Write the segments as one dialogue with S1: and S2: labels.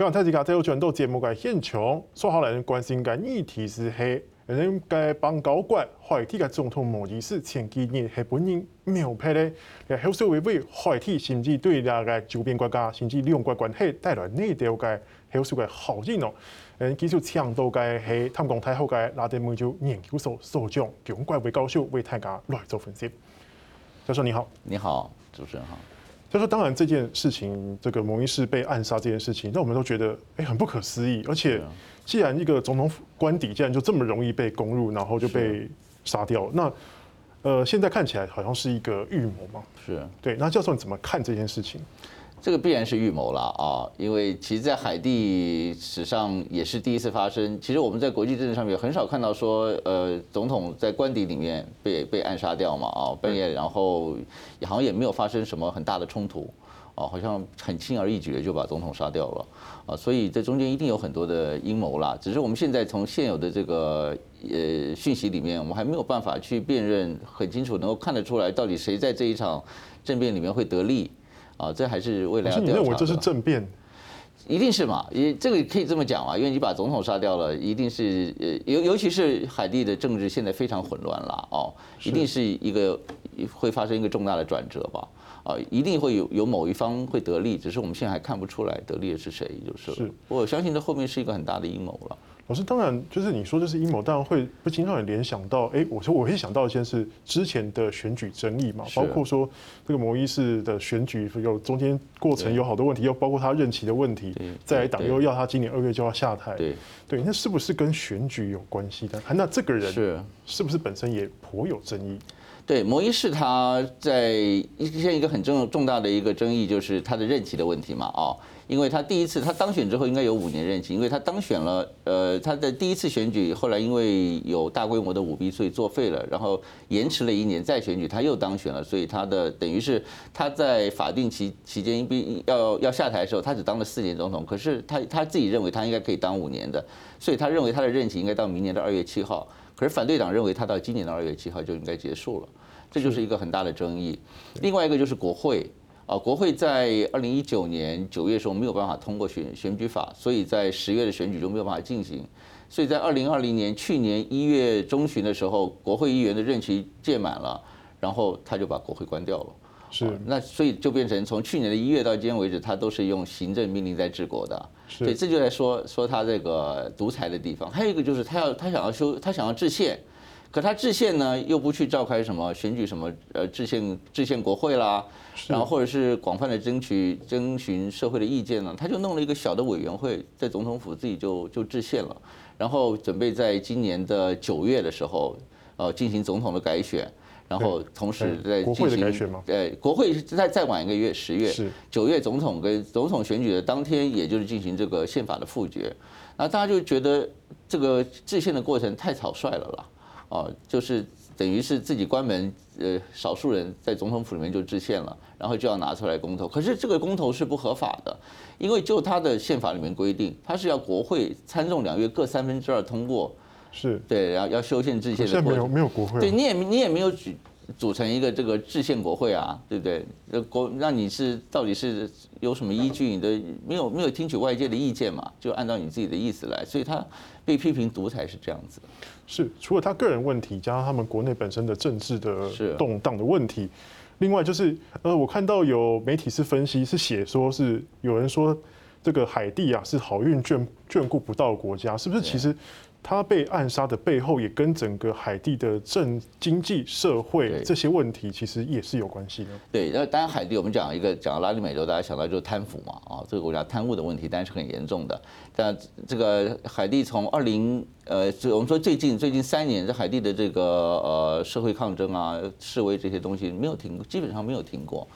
S1: 希望大家在有转到节目嘅现场，说好人关心嘅议题是系，人嘅邦交国海地嘅总统摩伊士前几日系本人描述咧，嚟后续会为海地甚至对两个周边国家甚至两国关系带来内调嘅后续嘅效应咯。诶，继续抢到嘅系淡江大学嘅拉丁美洲研究所所长蒋贵维教授为大家来做分析。教授你好，
S2: 你好，主持人好。
S1: 就说当然这件事情，这个蒙医师被暗杀这件事情，那我们都觉得诶很不可思议。而且，既然一个总统官邸竟然就这么容易被攻入，然后就被杀掉，那呃现在看起来好像是一个预谋嘛？
S2: 是
S1: 对。那教授你怎么看这件事情？
S2: 这个必然是预谋了啊，因为其实，在海地史上也是第一次发生。其实我们在国际政治上面很少看到说，呃，总统在官邸里面被被暗杀掉嘛啊，半夜，然后好像也没有发生什么很大的冲突，啊，好像很轻而易举的就把总统杀掉了啊，所以这中间一定有很多的阴谋啦。只是我们现在从现有的这个呃讯息里面，我们还没有办法去辨认很清楚，能够看得出来到底谁在这一场政变里面会得利。啊，这还是未来要调查的。
S1: 你认为这是政变？
S2: 一定是嘛？也这个可以这么讲啊，因为你把总统杀掉了，一定是呃，尤尤其是海地的政治现在非常混乱了哦，一定是一个会发生一个重大的转折吧？啊，一定会有有某一方会得利，只是我们现在还看不出来得利的是谁，就是。是。我相信这后面是一个很大的阴谋了。
S1: 老师，当然就是你说这是阴谋，当然会不经常也联想到，哎，我说我会想到一件事，之前的选举争议嘛，包括说这个摩伊士的选举有中间过程有好多问题，又包括他任期的问题，在党又要他今年二月就要下台，对，对，那是不是跟选举有关系的？那这个人是是不是本身也颇有争议？
S2: 对，摩伊士他在现一个很重重大的一个争议就是他的任期的问题嘛，啊。因为他第一次他当选之后应该有五年任期，因为他当选了，呃，他的第一次选举后来因为有大规模的舞弊，所以作废了，然后延迟了一年再选举，他又当选了，所以他的等于是他在法定期期间必要要下台的时候，他只当了四年总统，可是他他自己认为他应该可以当五年的，所以他认为他的任期应该到明年的二月七号，可是反对党认为他到今年的二月七号就应该结束了，这就是一个很大的争议。另外一个就是国会。啊，国会在二零一九年九月的时候没有办法通过选选举法，所以在十月的选举就没有办法进行。所以在二零二零年去年一月中旬的时候，国会议员的任期届满了，然后他就把国会关掉了。
S1: 是，
S2: 那所以就变成从去年的一月到今天为止，他都是用行政命令在治国的。所以这就在说说他这个独裁的地方。还有一个就是他要他想要修他想要制宪。可他制宪呢，又不去召开什么选举什么呃制宪制宪国会啦，然后或者是广泛的争取征询社会的意见呢，他就弄了一个小的委员会，在总统府自己就就制宪了，然后准备在今年的九月的时候，呃进行总统的改选，然后同时在进行呃国会再再晚一个月十月，九月总统跟总统选举的当天，也就是进行这个宪法的复决，那大家就觉得这个制宪的过程太草率了啦。哦，就是等于是自己关门，呃，少数人在总统府里面就制宪了，然后就要拿出来公投。可是这个公投是不合法的，因为就他的宪法里面规定，他是要国会参众两院各三分之二通过，是对，然后要修宪制宪的过程。现在没有没有国会，对，你也你也没有举。组成一个这个制宪国会啊，对不对？那国那你是到底是有什么依据？你的没有没有听取外界的意见嘛？就按照你自己的意思来，所以他被批评独裁是这样子。
S1: 是除了他个人问题，加上他们国内本身的政治的动荡的问题，另外就是呃，我看到有媒体是分析是写说是有人说这个海地啊是好运眷眷顾不到国家，是不是？其实。他被暗杀的背后，也跟整个海地的政经济社会这些问题，其实也是有关系的。
S2: 对，那当然海地，我们讲一个讲到拉丁美洲，大家想到就是贪腐嘛，啊，这个国家贪污的问题，当然是很严重的。但这个海地从二零呃，我们说最近最近三年，这海地的这个呃社会抗争啊、示威这些东西没有停，基本上没有停过。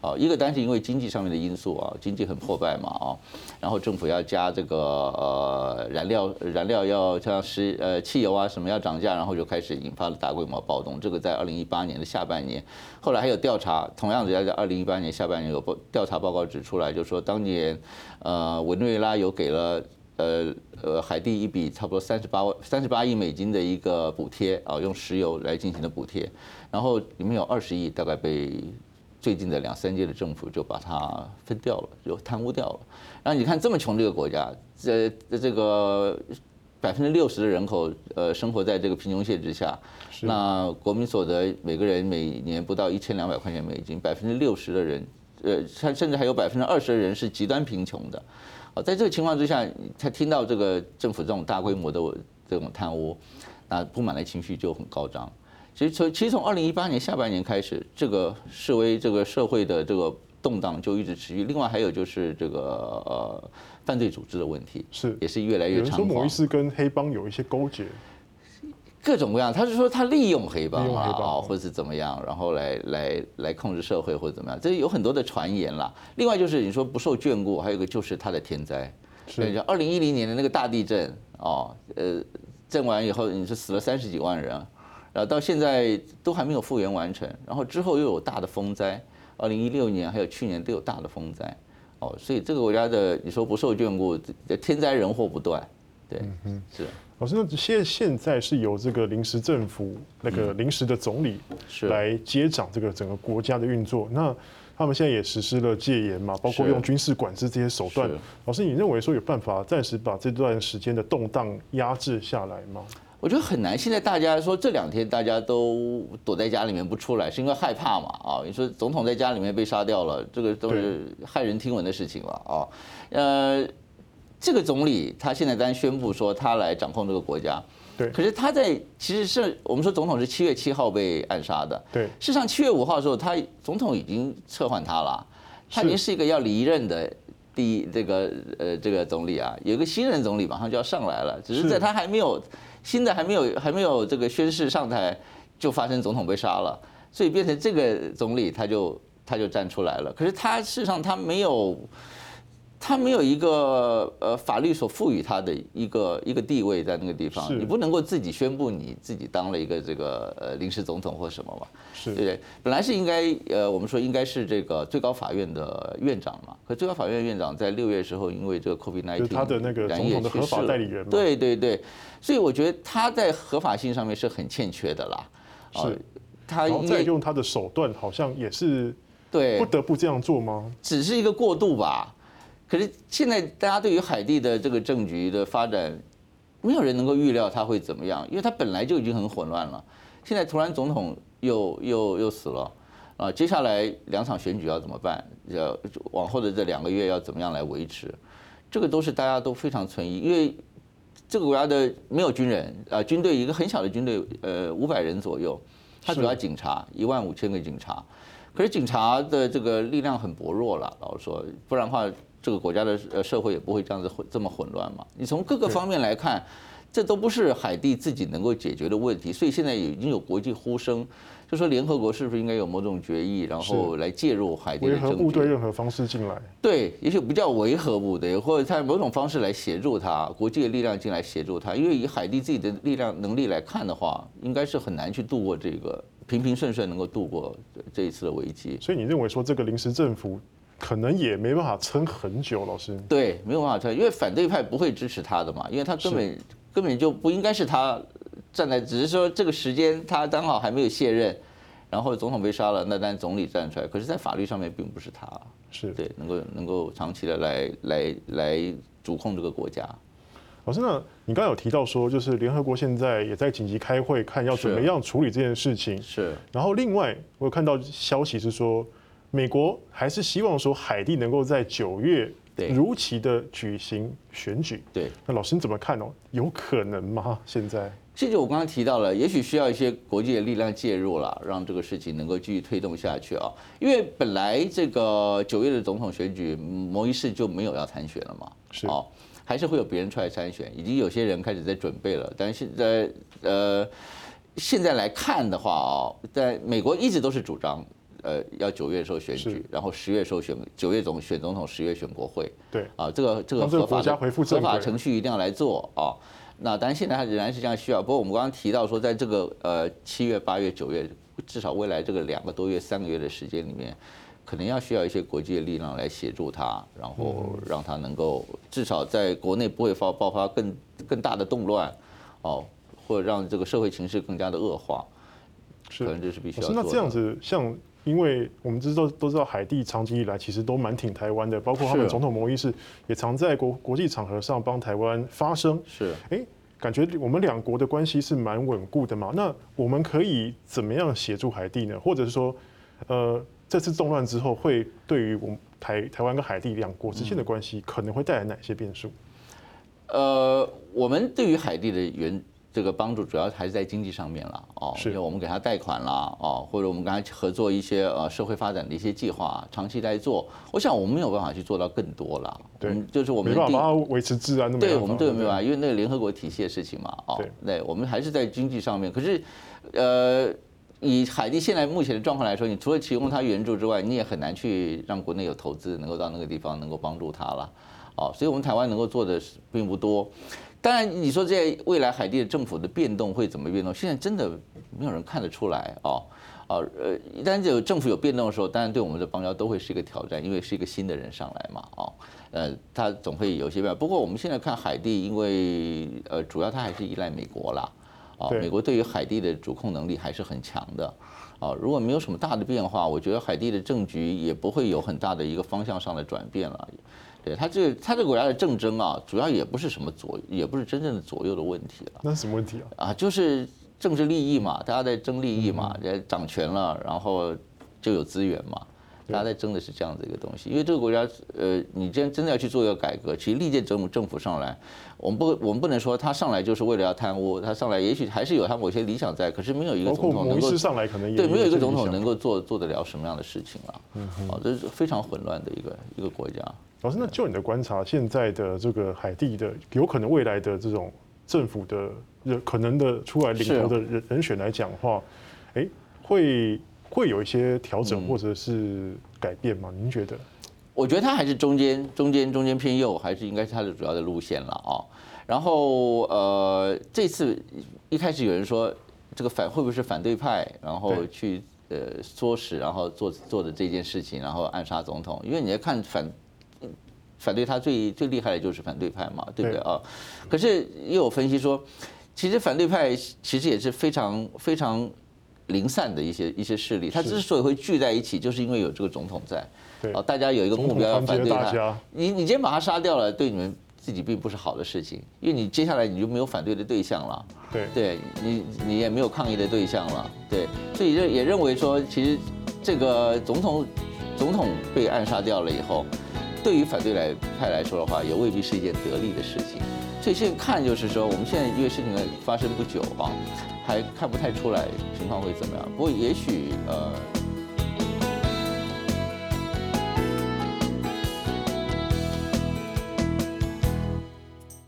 S2: 啊，一个单是因为经济上面的因素啊，经济很破败嘛啊，然后政府要加这个呃燃料，燃料要像石呃汽油啊什么要涨价，然后就开始引发了大规模暴动。这个在二零一八年的下半年，后来还有调查，同样的在二零一八年下半年有报调查报告指出来，就说当年呃委内瑞拉有给了呃呃海地一笔差不多三十八万三十八亿美金的一个补贴啊，用石油来进行的补贴，然后里面有二十亿大概被。最近的两三届的政府就把它分掉了，就贪污掉了。然后你看这么穷这个国家，这这个百分之六十的人口呃生活在这个贫穷线之下，那国民所得每个人每年不到一千两百块钱美金，百分之六十的人，呃，甚甚至还有百分之二十的人是极端贫穷的。啊，在这个情况之下，他听到这个政府这种大规模的这种贪污，那不满的情绪就很高涨。其实从其实从二零一八年下半年开始，这个示威这个社会的这个动荡就一直持续。另外还有就是这个呃犯罪组织的问题，是也是越来越猖狂。
S1: 说某医师跟黑帮有一些勾结，
S2: 各种各样。他是说他利用黑帮啊，或者是怎么样，然后来来来控制社会或者怎么样，这有很多的传言啦。另外就是你说不受眷顾，还有一个就是他的天灾，是二零一零年的那个大地震哦，呃，震完以后你是死了三十几万人。然后到现在都还没有复原完成，然后之后又有大的风灾，二零一六年还有去年都有大的风灾，哦，所以这个国家的你说不受眷顾，天灾人祸不断，对，嗯是。
S1: 老师，那现现在是由这个临时政府那个临时的总理是来接掌这个整个国家的运作，那他们现在也实施了戒严嘛，包括用军事管制这些手段。老师，你认为说有办法暂时把这段时间的动荡压制下来吗？
S2: 我觉得很难。现在大家说这两天大家都躲在家里面不出来，是因为害怕嘛？啊，你说总统在家里面被杀掉了，这个都是骇人听闻的事情了啊。呃，这个总理他现在刚宣布说他来掌控这个国家，对。可是他在其实是我们说总统是七月七号被暗杀的，对。事实上七月五号的时候，他总统已经撤换他了，他已经是一个要离任的第一这个呃这个总理啊，有一个新任总理马上就要上来了，只是在他还没有。新的还没有还没有这个宣誓上台，就发生总统被杀了，所以变成这个总理他就他就站出来了。可是他事实上他没有，他没有一个呃法律所赋予他的一个一个地位在那个地方，你不能够自己宣布你自己当了一个这个呃临时总统或什么嘛，对不对？本来是应该呃我们说应该是这个最高法院的院长嘛，可最高法院院长在六月时候因为这个 COVID-19
S1: 他的那个总统的合法代理人，
S2: 对对对。所以我觉得他在合法性上面是很欠缺的啦。
S1: 是，他应该用他的手段，好像也是对不得不这样做吗？
S2: 只是一个过渡吧。可是现在大家对于海地的这个政局的发展，没有人能够预料它会怎么样，因为它本来就已经很混乱了。现在突然总统又又又死了啊，接下来两场选举要怎么办？要往后的这两个月要怎么样来维持？这个都是大家都非常存疑，因为。这个国家的没有军人啊，军队一个很小的军队，呃，五百人左右，它主要警察一万五千个警察，可是警察的这个力量很薄弱了，老实说，不然的话，这个国家的呃社会也不会这样子混这么混乱嘛。你从各个方面来看，这都不是海地自己能够解决的问题，所以现在已经有国际呼声。就说联合国是不是应该有某种决议，然后来介入海地的政局？维和
S1: 部队任何方式进来？
S2: 对，也许不叫维和部队，或者他某种方式来协助他，国际的力量进来协助他。因为以海地自己的力量能力来看的话，应该是很难去度过这个平平顺顺能够度过这一次的危机。
S1: 所以你认为说这个临时政府可能也没办法撑很久？老师？
S2: 对，没有办法撑，因为反对派不会支持他的嘛，因为他根本根本就不应该是他。站在只是说这个时间他刚好还没有卸任，然后总统被杀了，那当然总理站出来，可是，在法律上面并不是他，是对能够能够长期的来来来主控这个国家。
S1: 老师，那你刚刚有提到说，就是联合国现在也在紧急开会，看要怎么样处理这件事情。是。然后另外，我有看到消息是说，美国还是希望说海地能够在九月如期的举行选举。对。那老师你怎么看呢？有可能吗？现在？
S2: 这就我刚刚提到了，也许需要一些国际的力量介入了，让这个事情能够继续推动下去啊。因为本来这个九月的总统选举，摩依士就没有要参选了嘛，是哦，还是会有别人出来参选，已经有些人开始在准备了。但是现在呃，现在来看的话啊，在美国一直都是主张呃要九月的时候选举，然后十月的时候选九月总选总统，十月选国会。对啊，这个这个合法合法程序一定要来做啊。那当然，现在它仍然是这样需要。不过我们刚刚提到说，在这个呃七月、八月、九月，至少未来这个两个多月、三个月的时间里面，可能要需要一些国际的力量来协助他，然后让他能够至少在国内不会发爆发更更大的动乱，哦，或者让这个社会情势更加的恶化。是，可能这是必须要做的。
S1: 那这样子，像因为我们知道都知道海地长期以来其实都蛮挺台湾的，包括他们总统摩伊士也常在国国际场合上帮台湾发声。
S2: 是，
S1: 哎，感觉我们两国的关系是蛮稳固的嘛。那我们可以怎么样协助海地呢？或者是说，呃，这次动乱之后会对于我们台台湾跟海地两国之间的关系可能会带来哪些变数？
S2: 呃，我们对于海地的援。这个帮助主要还是在经济上面了哦，因为我们给他贷款啦哦，或者我们跟他合作一些呃社会发展的一些计划，长期在做。我想我们没有办法去做到更多了，
S1: 对，
S2: 就是我们
S1: 没办法维持治安，
S2: 对，我们都没办法，因为那个联合国体系的事情嘛，哦，对，我们还是在经济上面。可是，呃，以海地现在目前的状况来说，你除了提供他援助之外，你也很难去让国内有投资能够到那个地方能够帮助他了，哦，所以我们台湾能够做的并不多。当然，你说在未来海地的政府的变动会怎么变动？现在真的没有人看得出来哦，哦，呃，一旦有政府有变动的时候，当然对我们的邦交都会是一个挑战，因为是一个新的人上来嘛，哦，呃，他总会有些变化。不过我们现在看海地，因为呃，主要他还是依赖美国啦，哦，美国对于海地的主控能力还是很强的，哦，如果没有什么大的变化，我觉得海地的政局也不会有很大的一个方向上的转变了。对他这个他这个国家的政争啊，主要也不是什么左，也不是真正的左右的问题了。
S1: 那什么问题啊？
S2: 啊，就是政治利益嘛，大家在争利益嘛，也掌权了，然后就有资源嘛，大家在争的是这样的一个东西。因为这个国家，呃，你真真的要去做一个改革，其实历届政府政府上来，我们不我们不能说他上来就是为了要贪污，他上来也许还是有他某些理想在，可是没有一个总统能够
S1: 上来可能
S2: 对，没有一个总统能够做做得了什么样的事情啊？嗯，好，这是非常混乱的一个一个国家。
S1: 老师，那就你的观察，现在的这个海地的有可能未来的这种政府的人可能的出来领头的人人选来讲的话，哎，会会有一些调整或者是改变吗？您觉得？
S2: 我觉得他还是中间中间中间偏右，还是应该是他的主要的路线了啊。然后呃，这次一开始有人说这个反会不会是反对派，然后去呃唆使，然后做做的这件事情，然后暗杀总统，因为你要看反。反对他最最厉害的就是反对派嘛，对不对啊？可是又有分析说，其实反对派其实也是非常非常零散的一些一些势力。他之所以会聚在一起，就是因为有这个总统在，啊，大家有一个目标要反对他。你你今天把他杀掉了，对你们自己并不是好的事情，因为你接下来你就没有反对的对象了。
S1: 对，
S2: 对你你也没有抗议的对象了。对，所以认也认为说，其实这个总统总统被暗杀掉了以后。对于反对来派来说的话，也未必是一件得利的事情。所以现在看就是说，我们现在因为事情发生不久啊，还看不太出来情况会怎么样。不过也许呃。